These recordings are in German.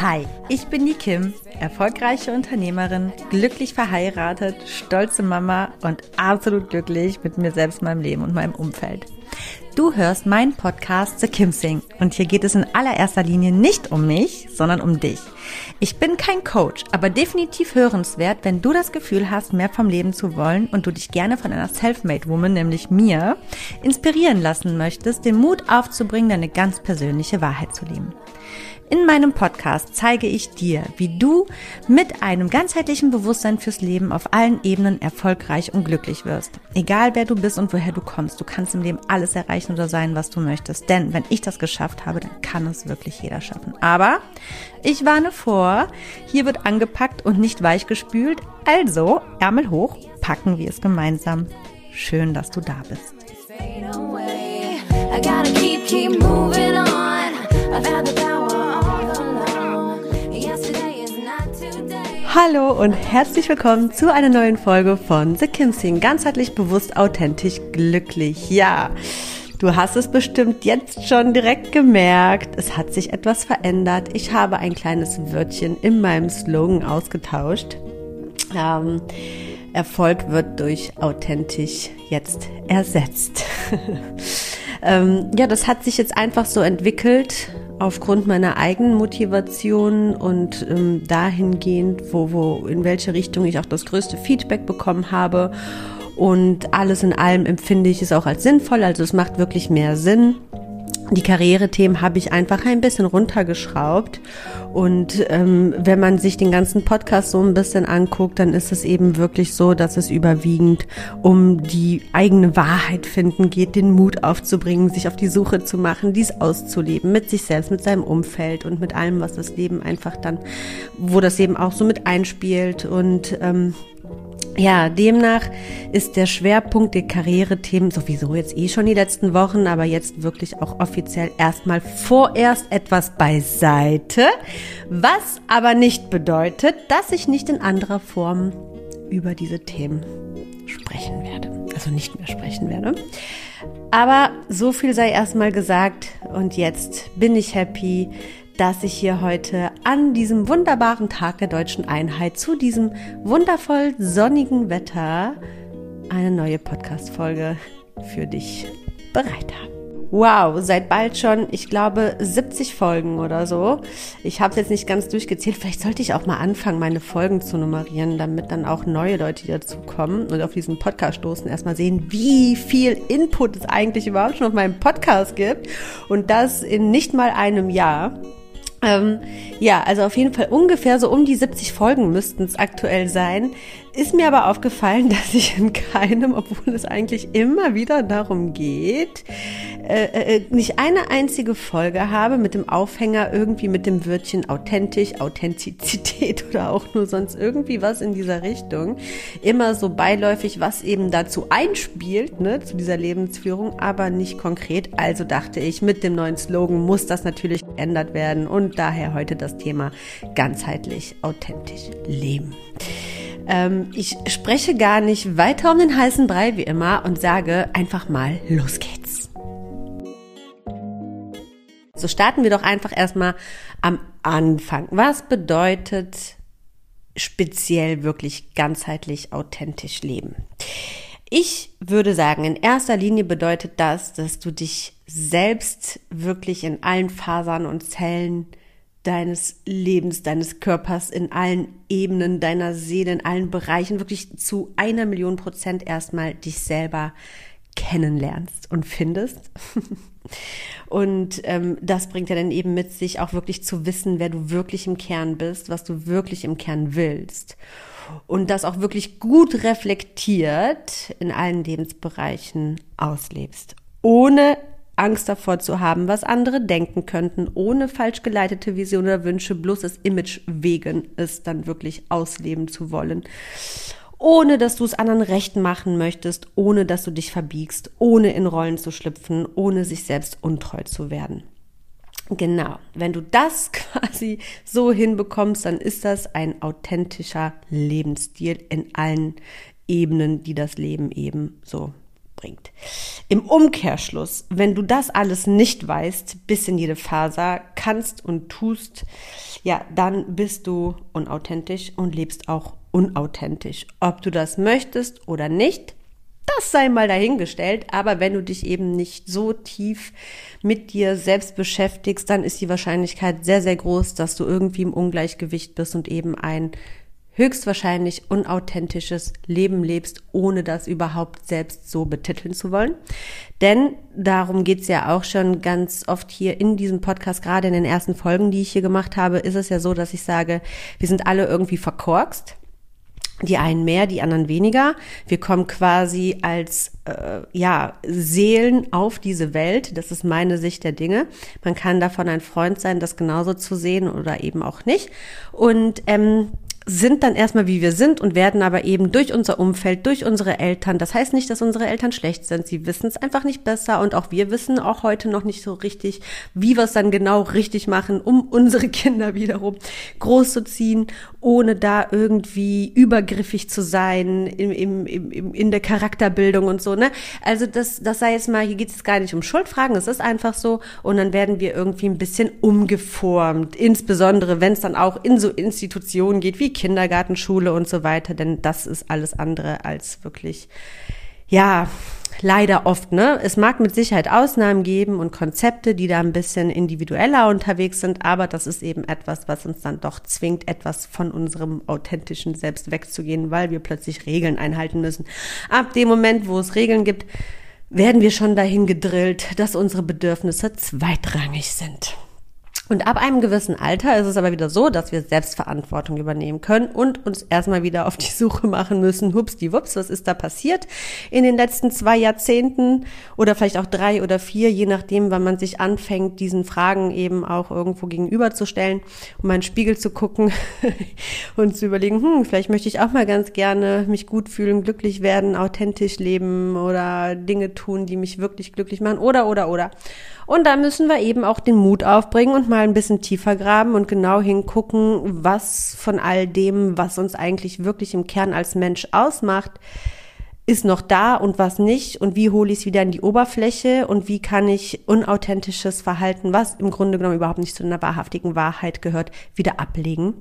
Hi, ich bin die Kim, erfolgreiche Unternehmerin, glücklich verheiratet, stolze Mama und absolut glücklich mit mir selbst, meinem Leben und meinem Umfeld. Du hörst meinen Podcast The Kim Sing und hier geht es in allererster Linie nicht um mich, sondern um dich. Ich bin kein Coach, aber definitiv hörenswert, wenn du das Gefühl hast, mehr vom Leben zu wollen und du dich gerne von einer Selfmade Woman, nämlich mir, inspirieren lassen möchtest, den Mut aufzubringen, deine ganz persönliche Wahrheit zu leben. In meinem Podcast zeige ich dir, wie du mit einem ganzheitlichen Bewusstsein fürs Leben auf allen Ebenen erfolgreich und glücklich wirst. Egal wer du bist und woher du kommst, du kannst im Leben alles erreichen oder sein, was du möchtest. Denn wenn ich das geschafft habe, dann kann es wirklich jeder schaffen. Aber ich warne vor, hier wird angepackt und nicht weichgespült. Also Ärmel hoch, packen wir es gemeinsam. Schön, dass du da bist. Hallo und herzlich willkommen zu einer neuen Folge von The Kim Sing. Ganzheitlich bewusst, authentisch, glücklich. Ja, du hast es bestimmt jetzt schon direkt gemerkt. Es hat sich etwas verändert. Ich habe ein kleines Wörtchen in meinem Slogan ausgetauscht. Ähm, Erfolg wird durch authentisch jetzt ersetzt. ähm, ja, das hat sich jetzt einfach so entwickelt aufgrund meiner eigenen Motivation und ähm, dahingehend, wo, wo, in welche Richtung ich auch das größte Feedback bekommen habe. Und alles in allem empfinde ich es auch als sinnvoll. Also es macht wirklich mehr Sinn. Die Karrierethemen habe ich einfach ein bisschen runtergeschraubt. Und ähm, wenn man sich den ganzen Podcast so ein bisschen anguckt, dann ist es eben wirklich so, dass es überwiegend um die eigene Wahrheit finden geht, den Mut aufzubringen, sich auf die Suche zu machen, dies auszuleben, mit sich selbst, mit seinem Umfeld und mit allem, was das Leben einfach dann, wo das eben auch so mit einspielt. Und ähm, ja, demnach ist der Schwerpunkt der Karrierethemen sowieso jetzt eh schon die letzten Wochen, aber jetzt wirklich auch offiziell erstmal vorerst etwas beiseite, was aber nicht bedeutet, dass ich nicht in anderer Form über diese Themen sprechen werde. Also nicht mehr sprechen werde. Aber so viel sei erstmal gesagt und jetzt bin ich happy, dass ich hier heute an diesem wunderbaren Tag der deutschen Einheit zu diesem wundervoll sonnigen Wetter eine neue Podcast-Folge für dich bereit habe. Wow, seit bald schon, ich glaube, 70 Folgen oder so. Ich habe es jetzt nicht ganz durchgezählt. Vielleicht sollte ich auch mal anfangen, meine Folgen zu nummerieren, damit dann auch neue Leute, die dazu kommen und auf diesen Podcast stoßen, erstmal sehen, wie viel Input es eigentlich überhaupt schon auf meinem Podcast gibt. Und das in nicht mal einem Jahr. Ähm, ja, also auf jeden Fall ungefähr so um die 70 Folgen müssten es aktuell sein. Ist mir aber aufgefallen, dass ich in keinem, obwohl es eigentlich immer wieder darum geht, äh, äh, nicht eine einzige Folge habe mit dem Aufhänger irgendwie mit dem Wörtchen authentisch, Authentizität oder auch nur sonst irgendwie was in dieser Richtung. Immer so beiläufig, was eben dazu einspielt, ne, zu dieser Lebensführung, aber nicht konkret. Also dachte ich, mit dem neuen Slogan muss das natürlich geändert werden und daher heute das Thema ganzheitlich, authentisch leben. Ähm, ich spreche gar nicht weiter um den heißen Brei wie immer und sage einfach mal, los geht's. So starten wir doch einfach erstmal am Anfang. Was bedeutet speziell wirklich ganzheitlich authentisch leben? Ich würde sagen, in erster Linie bedeutet das, dass du dich selbst wirklich in allen Fasern und Zellen deines Lebens, deines Körpers, in allen Ebenen deiner Seele, in allen Bereichen wirklich zu einer Million Prozent erstmal dich selber kennenlernst und findest. und ähm, das bringt ja dann eben mit sich auch wirklich zu wissen, wer du wirklich im Kern bist, was du wirklich im Kern willst. Und das auch wirklich gut reflektiert in allen Lebensbereichen auslebst. Ohne Angst davor zu haben, was andere denken könnten, ohne falsch geleitete Visionen oder Wünsche, bloß das Image wegen es dann wirklich ausleben zu wollen. Ohne dass du es anderen recht machen möchtest, ohne dass du dich verbiegst, ohne in Rollen zu schlüpfen, ohne sich selbst untreu zu werden. Genau, wenn du das quasi so hinbekommst, dann ist das ein authentischer Lebensstil in allen Ebenen, die das Leben eben so bringt. Im Umkehrschluss, wenn du das alles nicht weißt, bis in jede Faser, kannst und tust, ja, dann bist du unauthentisch und lebst auch unauthentisch. Ob du das möchtest oder nicht, das sei mal dahingestellt, aber wenn du dich eben nicht so tief mit dir selbst beschäftigst, dann ist die Wahrscheinlichkeit sehr, sehr groß, dass du irgendwie im Ungleichgewicht bist und eben ein höchstwahrscheinlich unauthentisches Leben lebst, ohne das überhaupt selbst so betiteln zu wollen. Denn darum geht's ja auch schon ganz oft hier in diesem Podcast, gerade in den ersten Folgen, die ich hier gemacht habe, ist es ja so, dass ich sage, wir sind alle irgendwie verkorkst. Die einen mehr, die anderen weniger. Wir kommen quasi als äh, ja Seelen auf diese Welt. Das ist meine Sicht der Dinge. Man kann davon ein Freund sein, das genauso zu sehen oder eben auch nicht. Und ähm, sind dann erstmal wie wir sind und werden aber eben durch unser Umfeld, durch unsere Eltern, das heißt nicht, dass unsere Eltern schlecht sind, sie wissen es einfach nicht besser und auch wir wissen auch heute noch nicht so richtig, wie wir es dann genau richtig machen, um unsere Kinder wiederum groß zu ziehen, ohne da irgendwie übergriffig zu sein im, im, im, in der Charakterbildung und so, ne? Also das, das sei jetzt mal, hier geht es gar nicht um Schuldfragen, es ist einfach so und dann werden wir irgendwie ein bisschen umgeformt, insbesondere wenn es dann auch in so Institutionen geht wie Kindergarten, Schule und so weiter, denn das ist alles andere als wirklich, ja, leider oft, ne? Es mag mit Sicherheit Ausnahmen geben und Konzepte, die da ein bisschen individueller unterwegs sind, aber das ist eben etwas, was uns dann doch zwingt, etwas von unserem authentischen Selbst wegzugehen, weil wir plötzlich Regeln einhalten müssen. Ab dem Moment, wo es Regeln gibt, werden wir schon dahin gedrillt, dass unsere Bedürfnisse zweitrangig sind. Und ab einem gewissen Alter ist es aber wieder so, dass wir Selbstverantwortung übernehmen können und uns erstmal wieder auf die Suche machen müssen, hups, die wups, was ist da passiert in den letzten zwei Jahrzehnten oder vielleicht auch drei oder vier, je nachdem, wann man sich anfängt, diesen Fragen eben auch irgendwo gegenüberzustellen, um einen Spiegel zu gucken und zu überlegen, hm, vielleicht möchte ich auch mal ganz gerne mich gut fühlen, glücklich werden, authentisch leben oder Dinge tun, die mich wirklich glücklich machen oder, oder, oder. Und da müssen wir eben auch den Mut aufbringen und mal ein bisschen tiefer graben und genau hingucken, was von all dem, was uns eigentlich wirklich im Kern als Mensch ausmacht, ist noch da und was nicht und wie hole ich es wieder in die Oberfläche und wie kann ich unauthentisches Verhalten, was im Grunde genommen überhaupt nicht zu einer wahrhaftigen Wahrheit gehört, wieder ablegen.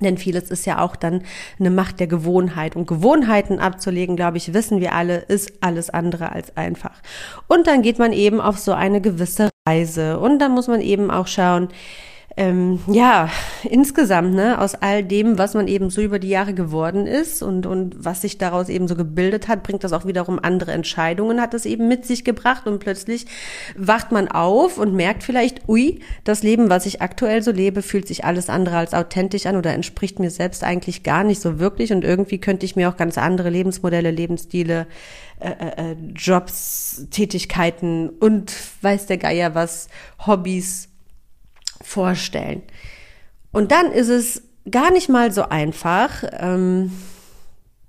Denn vieles ist ja auch dann eine Macht der Gewohnheit. Und Gewohnheiten abzulegen, glaube ich, wissen wir alle, ist alles andere als einfach. Und dann geht man eben auf so eine gewisse Reise. Und dann muss man eben auch schauen, ähm, ja, insgesamt, ne, aus all dem, was man eben so über die Jahre geworden ist und, und was sich daraus eben so gebildet hat, bringt das auch wiederum andere Entscheidungen, hat das eben mit sich gebracht und plötzlich wacht man auf und merkt vielleicht, ui, das Leben, was ich aktuell so lebe, fühlt sich alles andere als authentisch an oder entspricht mir selbst eigentlich gar nicht so wirklich und irgendwie könnte ich mir auch ganz andere Lebensmodelle, Lebensstile, äh, äh, äh Jobs, Tätigkeiten und weiß der Geier was, Hobbys vorstellen. Und dann ist es gar nicht mal so einfach, ähm,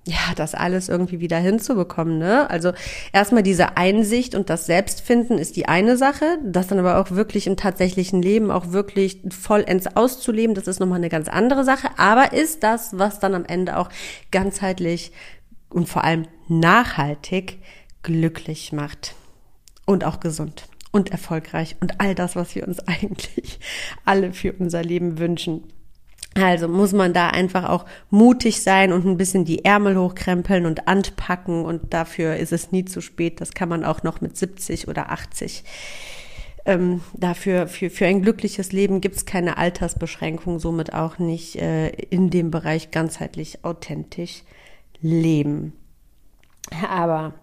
ja, das alles irgendwie wieder hinzubekommen, ne? Also erstmal diese Einsicht und das Selbstfinden ist die eine Sache, das dann aber auch wirklich im tatsächlichen Leben auch wirklich vollends auszuleben, das ist nochmal eine ganz andere Sache, aber ist das, was dann am Ende auch ganzheitlich und vor allem nachhaltig glücklich macht und auch gesund und erfolgreich und all das, was wir uns eigentlich alle für unser Leben wünschen. Also muss man da einfach auch mutig sein und ein bisschen die Ärmel hochkrempeln und anpacken und dafür ist es nie zu spät. Das kann man auch noch mit 70 oder 80. Ähm, dafür für, für ein glückliches Leben gibt es keine Altersbeschränkung, somit auch nicht äh, in dem Bereich ganzheitlich authentisch leben. Aber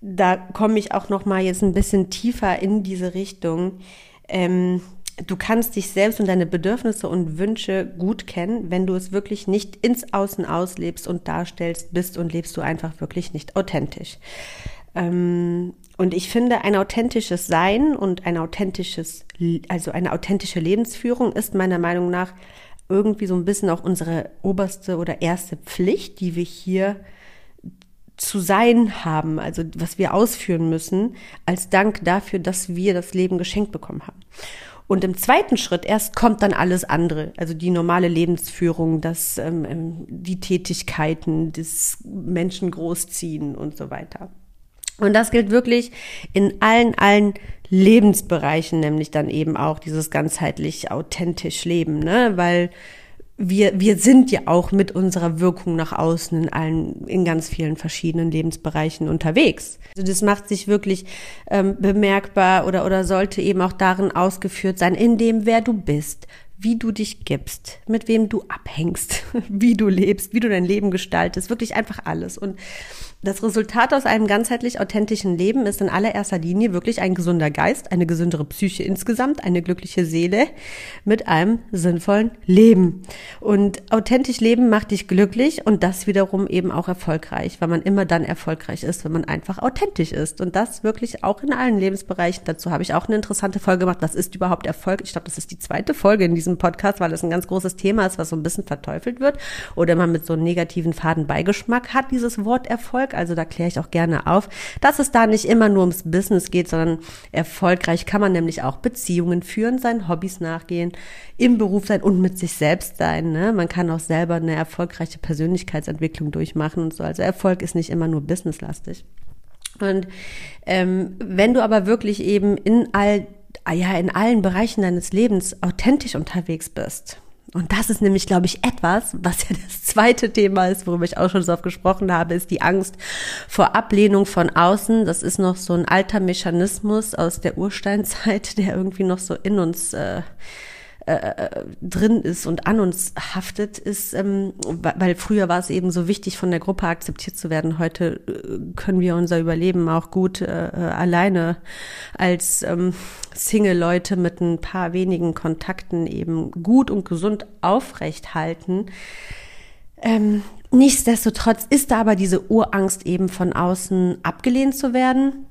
da komme ich auch noch mal jetzt ein bisschen tiefer in diese Richtung. Ähm, du kannst dich selbst und deine Bedürfnisse und Wünsche gut kennen, wenn du es wirklich nicht ins Außen auslebst und darstellst, bist und lebst du einfach wirklich nicht authentisch. Ähm, und ich finde, ein authentisches Sein und ein authentisches, also eine authentische Lebensführung ist meiner Meinung nach irgendwie so ein bisschen auch unsere oberste oder erste Pflicht, die wir hier zu sein haben, also was wir ausführen müssen, als Dank dafür, dass wir das Leben geschenkt bekommen haben. Und im zweiten Schritt erst kommt dann alles andere, also die normale Lebensführung, das, ähm, ähm die Tätigkeiten, das Menschen großziehen und so weiter. Und das gilt wirklich in allen, allen Lebensbereichen, nämlich dann eben auch dieses ganzheitlich authentisch Leben, ne? Weil wir, wir sind ja auch mit unserer Wirkung nach außen in allen, in ganz vielen verschiedenen Lebensbereichen unterwegs. Also das macht sich wirklich ähm, bemerkbar oder, oder sollte eben auch darin ausgeführt sein, in dem, wer du bist, wie du dich gibst, mit wem du abhängst, wie du lebst, wie du dein Leben gestaltest, wirklich einfach alles. Und das Resultat aus einem ganzheitlich authentischen Leben ist in allererster Linie wirklich ein gesunder Geist, eine gesündere Psyche insgesamt, eine glückliche Seele mit einem sinnvollen Leben. Und authentisch leben macht dich glücklich und das wiederum eben auch erfolgreich, weil man immer dann erfolgreich ist, wenn man einfach authentisch ist. Und das wirklich auch in allen Lebensbereichen. Dazu habe ich auch eine interessante Folge gemacht. Was ist überhaupt Erfolg? Ich glaube, das ist die zweite Folge in diesem Podcast, weil es ein ganz großes Thema ist, was so ein bisschen verteufelt wird oder man mit so einem negativen Fadenbeigeschmack hat, dieses Wort Erfolg. Also da kläre ich auch gerne auf, dass es da nicht immer nur ums Business geht, sondern erfolgreich kann man nämlich auch Beziehungen führen, seinen Hobbys nachgehen, im Beruf sein und mit sich selbst sein. Ne? Man kann auch selber eine erfolgreiche Persönlichkeitsentwicklung durchmachen und so. Also Erfolg ist nicht immer nur businesslastig. Und ähm, wenn du aber wirklich eben in all ja in allen Bereichen deines Lebens authentisch unterwegs bist, und das ist nämlich, glaube ich, etwas, was ja das zweite Thema ist, worüber ich auch schon so oft gesprochen habe, ist die Angst vor Ablehnung von außen. Das ist noch so ein alter Mechanismus aus der Ursteinzeit, der irgendwie noch so in uns äh, äh, drin ist und an uns haftet, ist, ähm, weil früher war es eben so wichtig, von der Gruppe akzeptiert zu werden. Heute äh, können wir unser Überleben auch gut äh, äh, alleine als ähm, Single-Leute mit ein paar wenigen Kontakten eben gut und gesund aufrecht halten. Ähm, nichtsdestotrotz ist da aber diese Urangst eben von außen abgelehnt zu werden.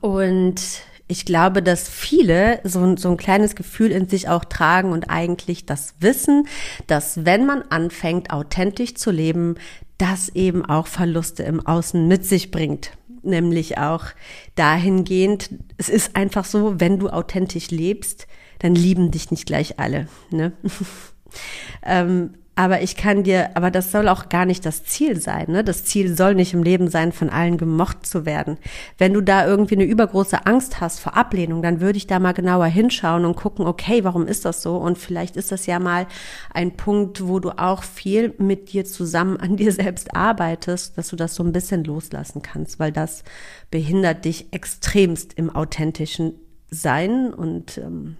Und ich glaube, dass viele so, so ein kleines Gefühl in sich auch tragen und eigentlich das Wissen, dass wenn man anfängt, authentisch zu leben, das eben auch Verluste im Außen mit sich bringt. Nämlich auch dahingehend, es ist einfach so, wenn du authentisch lebst, dann lieben dich nicht gleich alle. Ne? ähm, aber ich kann dir, aber das soll auch gar nicht das Ziel sein. Ne? Das Ziel soll nicht im Leben sein, von allen gemocht zu werden. Wenn du da irgendwie eine übergroße Angst hast vor Ablehnung, dann würde ich da mal genauer hinschauen und gucken, okay, warum ist das so? Und vielleicht ist das ja mal ein Punkt, wo du auch viel mit dir zusammen an dir selbst arbeitest, dass du das so ein bisschen loslassen kannst, weil das behindert dich extremst im authentischen Sein und ähm,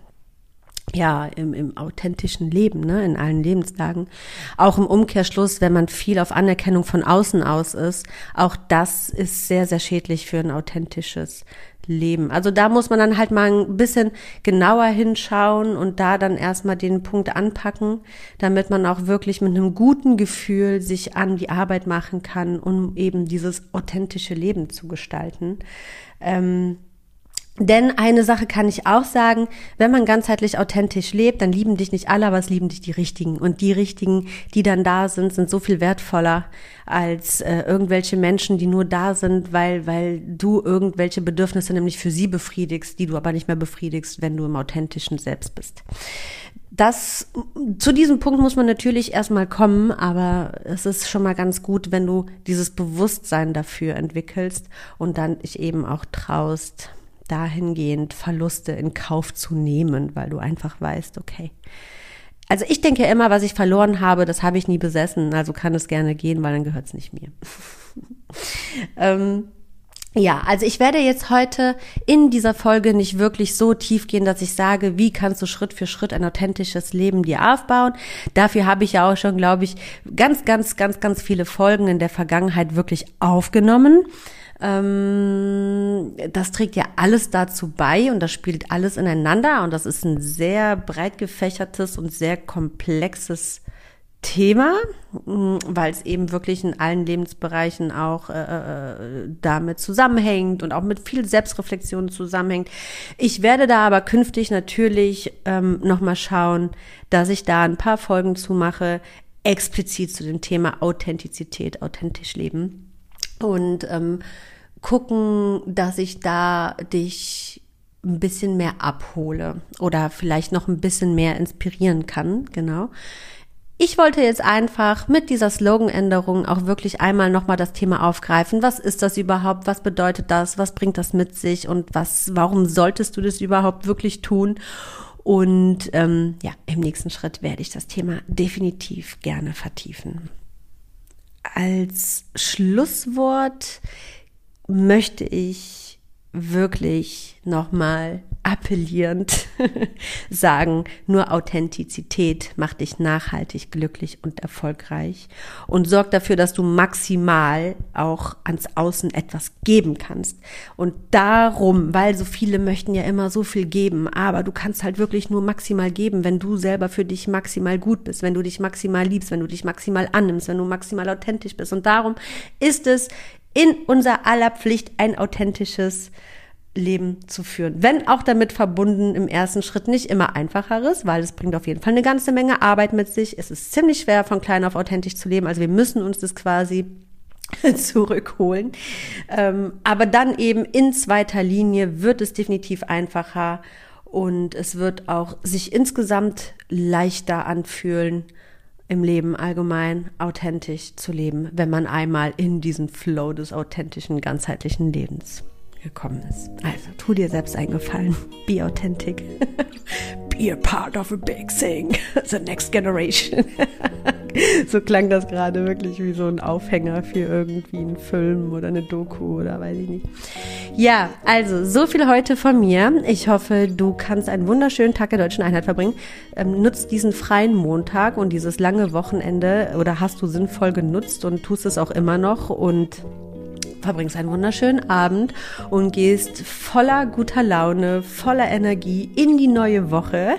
ja, im, im authentischen Leben, ne, in allen Lebenslagen. Auch im Umkehrschluss, wenn man viel auf Anerkennung von außen aus ist, auch das ist sehr, sehr schädlich für ein authentisches Leben. Also da muss man dann halt mal ein bisschen genauer hinschauen und da dann erstmal den Punkt anpacken, damit man auch wirklich mit einem guten Gefühl sich an die Arbeit machen kann, um eben dieses authentische Leben zu gestalten. Ähm, denn eine Sache kann ich auch sagen, wenn man ganzheitlich authentisch lebt, dann lieben dich nicht alle, aber es lieben dich die Richtigen. Und die Richtigen, die dann da sind, sind so viel wertvoller als äh, irgendwelche Menschen, die nur da sind, weil, weil du irgendwelche Bedürfnisse nämlich für sie befriedigst, die du aber nicht mehr befriedigst, wenn du im authentischen Selbst bist. Das, zu diesem Punkt muss man natürlich erstmal kommen, aber es ist schon mal ganz gut, wenn du dieses Bewusstsein dafür entwickelst und dann dich eben auch traust, dahingehend Verluste in Kauf zu nehmen, weil du einfach weißt, okay. Also ich denke immer, was ich verloren habe, das habe ich nie besessen, also kann es gerne gehen, weil dann gehört es nicht mir. ähm, ja, also ich werde jetzt heute in dieser Folge nicht wirklich so tief gehen, dass ich sage, wie kannst du Schritt für Schritt ein authentisches Leben dir aufbauen. Dafür habe ich ja auch schon, glaube ich, ganz, ganz, ganz, ganz viele Folgen in der Vergangenheit wirklich aufgenommen. Ähm, das trägt ja alles dazu bei und das spielt alles ineinander und das ist ein sehr breit gefächertes und sehr komplexes Thema, mm, weil es eben wirklich in allen Lebensbereichen auch äh, äh, damit zusammenhängt und auch mit viel Selbstreflexion zusammenhängt. Ich werde da aber künftig natürlich ähm, nochmal schauen, dass ich da ein paar Folgen zumache, explizit zu dem Thema Authentizität, authentisch leben. Und ähm, gucken, dass ich da dich ein bisschen mehr abhole oder vielleicht noch ein bisschen mehr inspirieren kann, genau. Ich wollte jetzt einfach mit dieser Sloganänderung auch wirklich einmal nochmal das Thema aufgreifen. Was ist das überhaupt? Was bedeutet das? Was bringt das mit sich? Und was, warum solltest du das überhaupt wirklich tun? Und ähm, ja, im nächsten Schritt werde ich das Thema definitiv gerne vertiefen. Als Schlusswort möchte ich wirklich nochmal appellierend sagen, nur Authentizität macht dich nachhaltig glücklich und erfolgreich und sorgt dafür, dass du maximal auch ans Außen etwas geben kannst. Und darum, weil so viele möchten ja immer so viel geben, aber du kannst halt wirklich nur maximal geben, wenn du selber für dich maximal gut bist, wenn du dich maximal liebst, wenn du dich maximal annimmst, wenn du maximal authentisch bist. Und darum ist es in unser aller Pflicht ein authentisches Leben zu führen. Wenn auch damit verbunden im ersten Schritt nicht immer einfacheres, weil es bringt auf jeden Fall eine ganze Menge Arbeit mit sich. Es ist ziemlich schwer, von klein auf authentisch zu leben. Also wir müssen uns das quasi zurückholen. Ähm, aber dann eben in zweiter Linie wird es definitiv einfacher und es wird auch sich insgesamt leichter anfühlen, im Leben allgemein authentisch zu leben, wenn man einmal in diesen Flow des authentischen, ganzheitlichen Lebens gekommen ist. Also tu dir selbst einen Gefallen. Be authentic. Be a part of a big thing. The next generation. so klang das gerade wirklich wie so ein Aufhänger für irgendwie einen Film oder eine Doku oder weiß ich nicht. Ja, also so viel heute von mir. Ich hoffe, du kannst einen wunderschönen Tag der deutschen Einheit verbringen. Ähm, nutzt diesen freien Montag und dieses lange Wochenende oder hast du sinnvoll genutzt und tust es auch immer noch und verbringst einen wunderschönen Abend und gehst voller guter Laune, voller Energie in die neue Woche.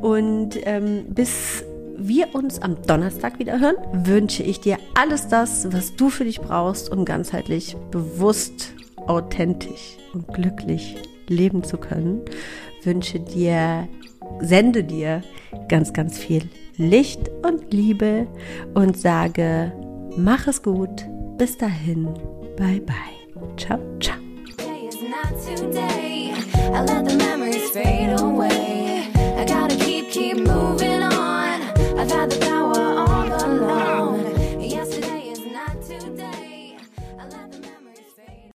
Und ähm, bis wir uns am Donnerstag wieder hören, wünsche ich dir alles das, was du für dich brauchst, um ganzheitlich bewusst, authentisch und glücklich leben zu können. Wünsche dir, sende dir ganz, ganz viel Licht und Liebe und sage, mach es gut. Bis dahin. Bye bye. Ciao, ciao. Today. I let the memories fade away. I gotta keep, keep moving.